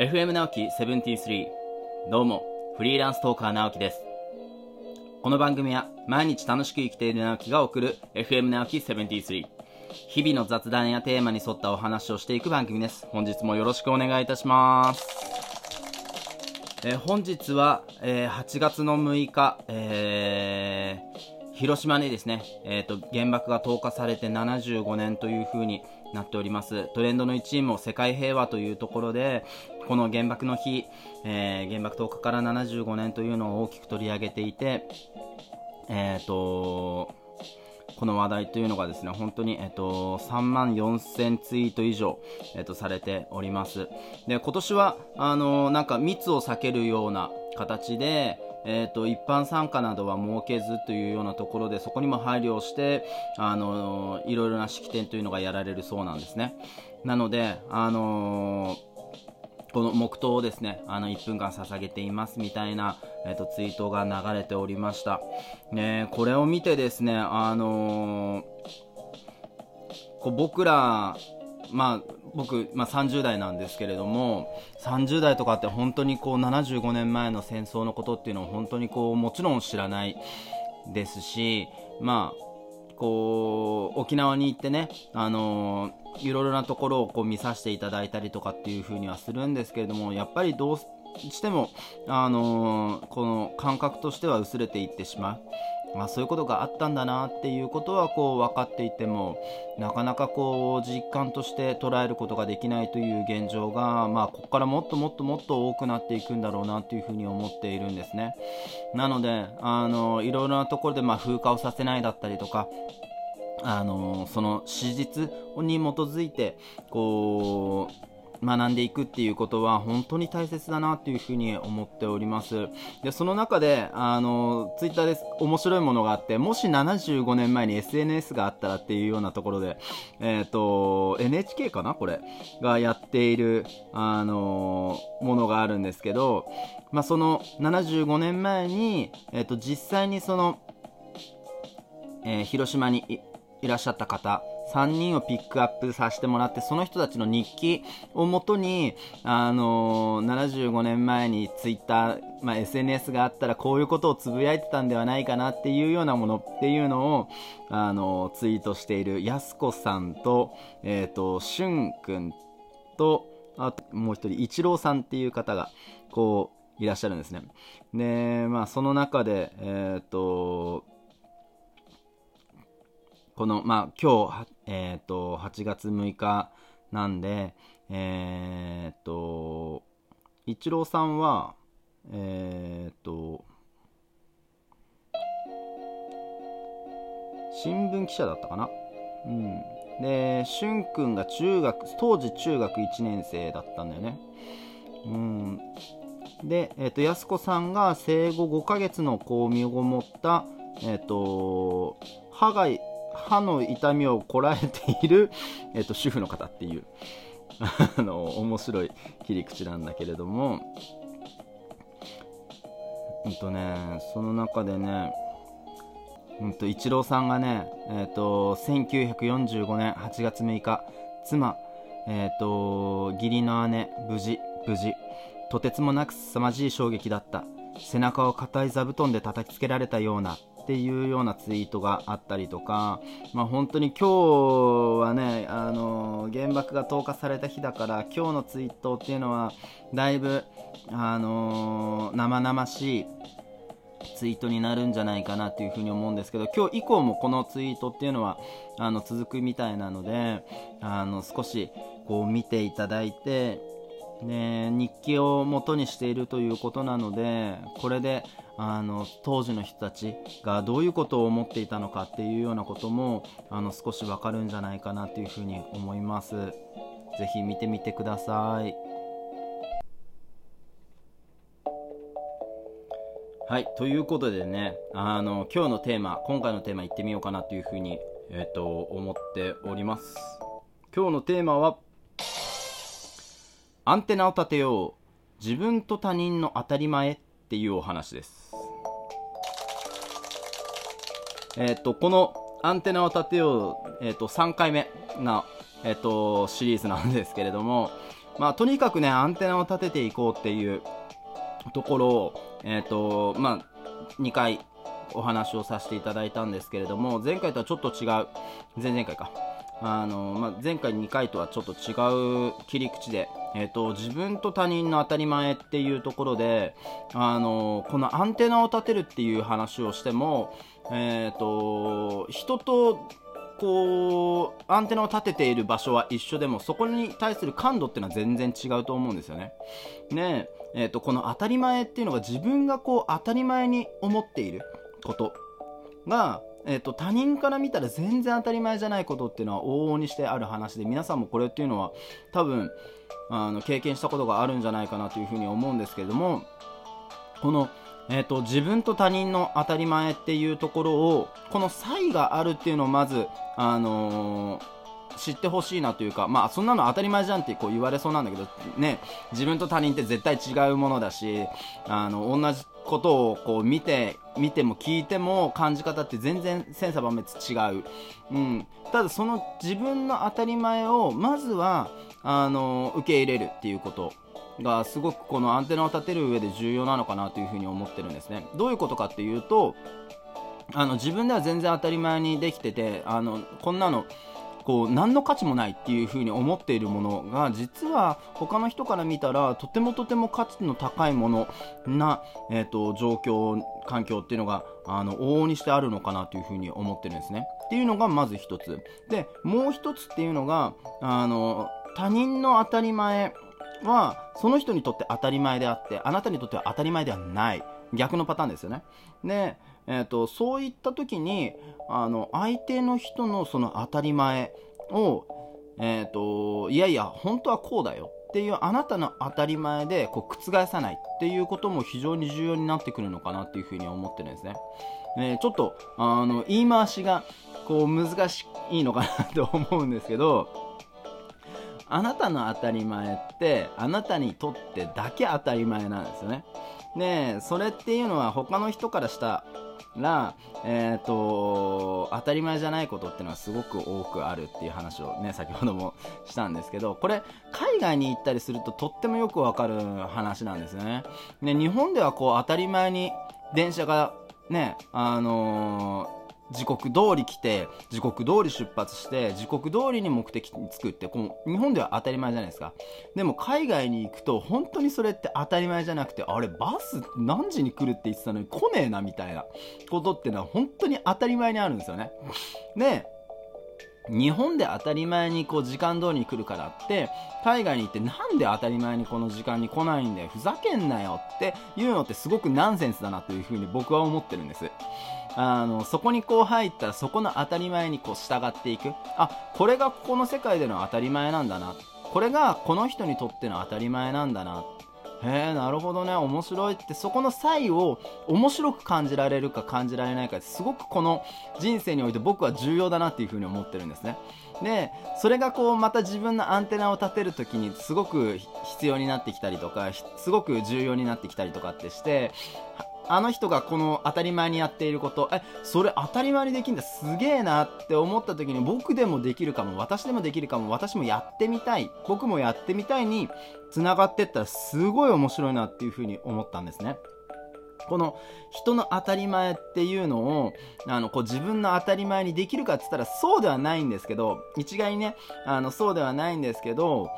FM 直樹73どうもフリーランストーカー直樹です。この番組は毎日楽しく生きている直樹が送る FM 直樹73日々の雑談やテーマに沿ったお話をしていく番組です。本日もよろしくお願いいたします。えー本日は、えー8月の6日、えー広島にですね、えー、と原爆が投下されて75年という風になっております。トレンドの1位も世界平和というところでこの原爆の日、えー原爆投下から75年というのを大きく取り上げていてえー、とこの話題というのがですね本当に、えっと、3万4000ツイート以上、えっと、されております。で今年はあのなんか密を避けるような形でえー、と一般参加などは設けずというようなところでそこにも配慮をしてあのいろいろな式典というのがやられるそうなんですね。なのであのこの黙祷をですねあの1分間捧げていますみたいな、えー、とツイートが流れておりました、ね、これを見てですねあのこう僕らまあ僕、まあ、30代なんですけれども30代とかって本当にこう75年前の戦争のことっていうのを本当にこうもちろん知らないですしまあこう沖縄に行ってね、あのいろいろなところをこう見させていただいたりとかっていう風にはするんですけれどもやっぱりどうしても、あのこの感覚としては薄れていってしまう。まあ、そういうことがあったんだなっていうことはこう分かっていてもなかなかこう実感として捉えることができないという現状が、まあ、ここからもっともっともっと多くなっていくんだろうなというふうに思っているんですね。なのであのいろいろなところでまあ風化をさせないだったりとかあのその史実に基づいてこう学んでいくっていうことは本当に大切だなっていうふうに思っております。でその中であのツイッターで面白いものがあってもし75年前に SNS があったらっていうようなところで、えー、と NHK かな？これ。がやっているあのものがあるんですけど、まあ、その75年前に、えー、と実際にその、えー広島にいいらっしゃった方3人をピックアップさせてもらってその人たちの日記をもとに、あのー75年前にツイッター、まあ、SNS があったらこういうことをつぶやいてたんではないかなっていうようなものっていうのを、あのーツイートしているやすこさんと,、えー、としゅんくんとあともう一人一郎さんっていう方がこういらっしゃるんですね。で、まあ、その中で、えっ、とこの、まあ、今日、えっ、と、8月6日なんで、えっ、と、一郎さんは、えっ、と、新聞記者だったかな？うん。で、しゅんくんが中学、当時中学1年生だったんだよね。うん。で、えっ、と、やすこさんが生後5ヶ月の子を身ごもった、えっ、と、歯が、歯の痛みをこらえている、えっ、と、主婦の方っていう、あの、面白い切り口なんだけれども、うんとね、その中でね、うんと、一郎さんがね、えっ、と、1945年8月6日、妻、えっ、と、義理の姉、無事、無事、とてつもなく凄まじい衝撃だった。背中を硬い座布団で叩きつけられたような、っていうようなツイートがあったりとか、まあ、本当に今日はね、あの原爆が投下された日だから今日のツイートっていうのはだいぶ、あの生々しいツイートになるんじゃないかなっていうふうに思うんですけど今日以降もこのツイートっていうのはあの続くみたいなのであの少しこう見ていただいてね、日記を元にしているということなのでこれであの当時の人たちがどういうことを思っていたのかっていうようなこともあの少しわかるんじゃないかなというふうに思います。ぜひ見てみてください。はいということでねあの今日のテーマ今回のテーマいってみようかなというふうに、えっと思っております。今日のテーマはアンテナを立てよう。自分と他人の当たり前っていうお話です。えっ、とこのアンテナを立てよう、えっと3回目な、えっとシリーズなんですけれどもまあ、とにかくね、アンテナを立てていこうっていうところを、えっ、と、まあ、2回お話をさせていただいたんですけれども、前回とはちょっと違う、前々回か。あの、まあ、前回2回とはちょっと違う切り口で、えっ、ー、と、自分と他人の当たり前っていうところで、あの、このアンテナを立てるっていう話をしても、えっ、ー、と、人とこう、アンテナを立てている場所は一緒でも、そこに対する感度っていうのは全然違うと思うんですよね。ねえ、えっ、ー、と、この当たり前っていうのが自分がこう、当たり前に思っていることが、えっ、と、他人から見たら全然当たり前じゃないことっていうのは往々にしてある話で、皆さんもこれっていうのは多分、あの、経験したことがあるんじゃないかなというふうに思うんですけれども、この、えっ、と、自分と他人の当たり前っていうところを、この差異があるっていうのをまず、あのー知ってほしいなというか、まあそんなの当たり前じゃんってこう言われそうなんだけど、ね、自分と他人って絶対違うものだし、あの、同じことをこう見て、見ても聞いても感じ方って全然千差万別違う。うん。ただその自分の当たり前を、まずは、あの、受け入れるっていうことがすごくこのアンテナを立てる上で重要なのかなというふうに思ってるんですね。どういうことかっていうと、あの自分では全然当たり前にできてて、あの、こんなのこう何の価値もないっていう風に思っているものが実は他の人から見たらとてもとても価値の高いものな、えーと、状況環境っていうのがあの往々にしてあるのかなという風に思ってるんですね。っていうのがまず一つ。でもう一つっていうのがあの他人の当たり前はその人にとって当たり前であってあなたにとっては当たり前ではない逆のパターンですよね。でえーと、そういった時にあの相手の人のその当たり前を、えーと、いやいや本当はこうだよっていうあなたの当たり前でこう覆さないっていうことも非常に重要になってくるのかなっていうふうに思ってるんですね。ねちょっとあの言い回しがこう難しいのかなと思うんですけどあなたの当たり前ってあなたにとってだけ当たり前なんですよね。でそれっていうのは他の人からしたら、えっ、ー、と、当たり前じゃないことっていうのはすごく多くあるっていう話をね、先ほどもしたんですけど、これ、海外に行ったりするととってもよくわかる話なんですよね。で、日本ではこう当たり前に電車がね、あのー時刻通り来て、時刻通り出発して、時刻通りに目的に着くって、この日本では当たり前じゃないですか。でも海外に行くと、本当にそれって当たり前じゃなくて、あれ、バス何時に来るって言ってたのに来ねえな、みたいなことってのは本当に当たり前にあるんですよね。で、日本で当たり前にこう時間通りに来るからって海外に行ってなんで当たり前にこの時間に来ないんだよふざけんなよっていうのってすごくナンセンスだなというふうに僕は思ってるんですあのそこにこう入ったらそこの当たり前にこう従っていく。あこれがここの世界での当たり前なんだな。これがこの人にとっての当たり前なんだな。へえなるほどね。面白いって。そこの際を面白く感じられるか感じられないかってすごくこの人生において僕は重要だなっていうふうに思ってるんですね。でそれがこうまた自分のアンテナを立てる時にすごく必要になってきたりとかすごく重要になってきたりとかってしてあの人がこの当たり前にやっていること、え、それ当たり前にできるんだ、すげえなって思った時に僕でもできるかも、私でもできるかも、私もやってみたい、僕もやってみたいに繋がってったらすごい面白いなっていうふうに思ったんですね。この人の当たり前っていうのを、あの、こう自分の当たり前にできるかって言ったらそうではないんですけど、一概にね、あの、そうではないんですけど、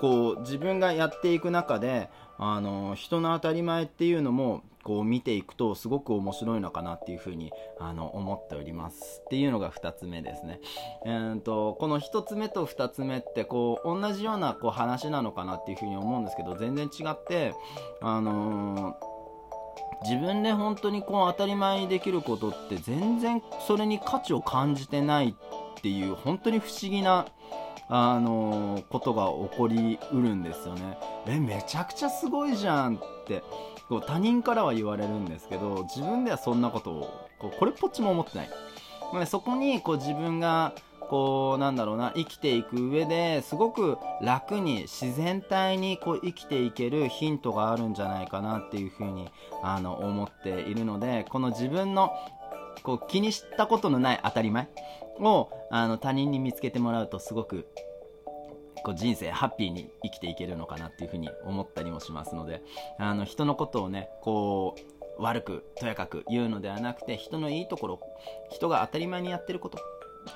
こう自分がやっていく中で、あの、人の当たり前っていうのも、こう見ていくとすごく面白いのかなっていうふうにあの思っておりますっていうのが2つ目ですね。えーと、この1つ目と2つ目ってこう同じようなこう話なのかなっていうふうに思うんですけど全然違ってあのー自分で本当にこう当たり前にできることって全然それに価値を感じてないっていう本当に不思議なあのー、ことが起こりうるんですよね。え、めちゃくちゃすごいじゃんってこう他人からは言われるんですけど自分ではそんなことをこうこれっぽっちも思ってない、まあ、そこにこう自分がこうなんだろうな生きていく上ですごく楽に自然体にこう生きていけるヒントがあるんじゃないかなっていうふうにあの思っているのでこの自分のこう気にしたことのない当たり前をあの他人に見つけてもらうとすごくこう人生ハッピーに生きていけるのかなっていうふうに思ったりもしますのであの人のことをねこう悪くとやかく言うのではなくて人のいいところ人が当たり前にやってること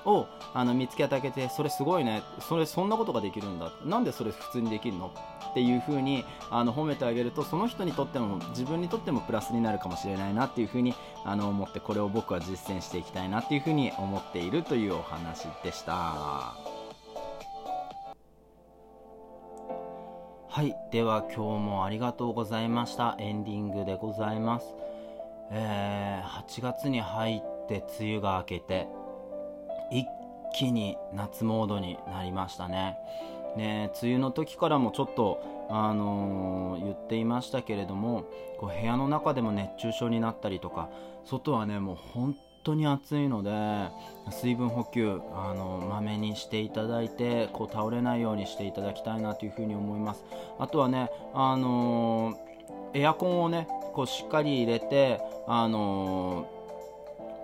をあの見つけてあげてそれすごいねそれそんなことができるんだなんでそれ普通にできるのっていう風にあに褒めてあげるとその人にとっても自分にとってもプラスになるかもしれないなっていう風にあに思ってこれを僕は実践していきたいなっていう風に思っているというお話でした。はい。では今日もありがとうございました。エンディングでございます。えー、8月に入って梅雨が明けて一気に夏モードになりましたね。ね梅雨の時からもちょっと、あのー、言っていましたけれどもこう部屋の中でも熱中症になったりとか外はねもう本当に暑いので水分補給あのまめにしていただいてこう倒れないようにしていただきたいなというふに思います。あとはねあのー、エアコンをねこうしっかり入れてあのー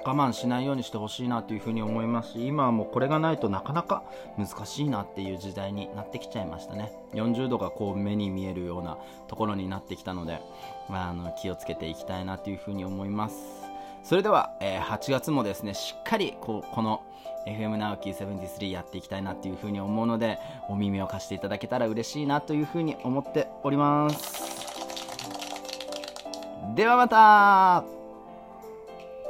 我慢しないようにしてほしいなというふに思いますし今はもうこれがないとなかなか難しいなっていう時代になってきちゃいましたね。40度がこう目に見えるようなところになってきたので、まあ、あの気をつけていきたいなというふに思います。それでは、えー、8月もですねしっかりこうこの FM 直樹73やっていきたいなっていうふうに思うのでお耳を貸していただけたら嬉しいなというふうに思っております。ではまた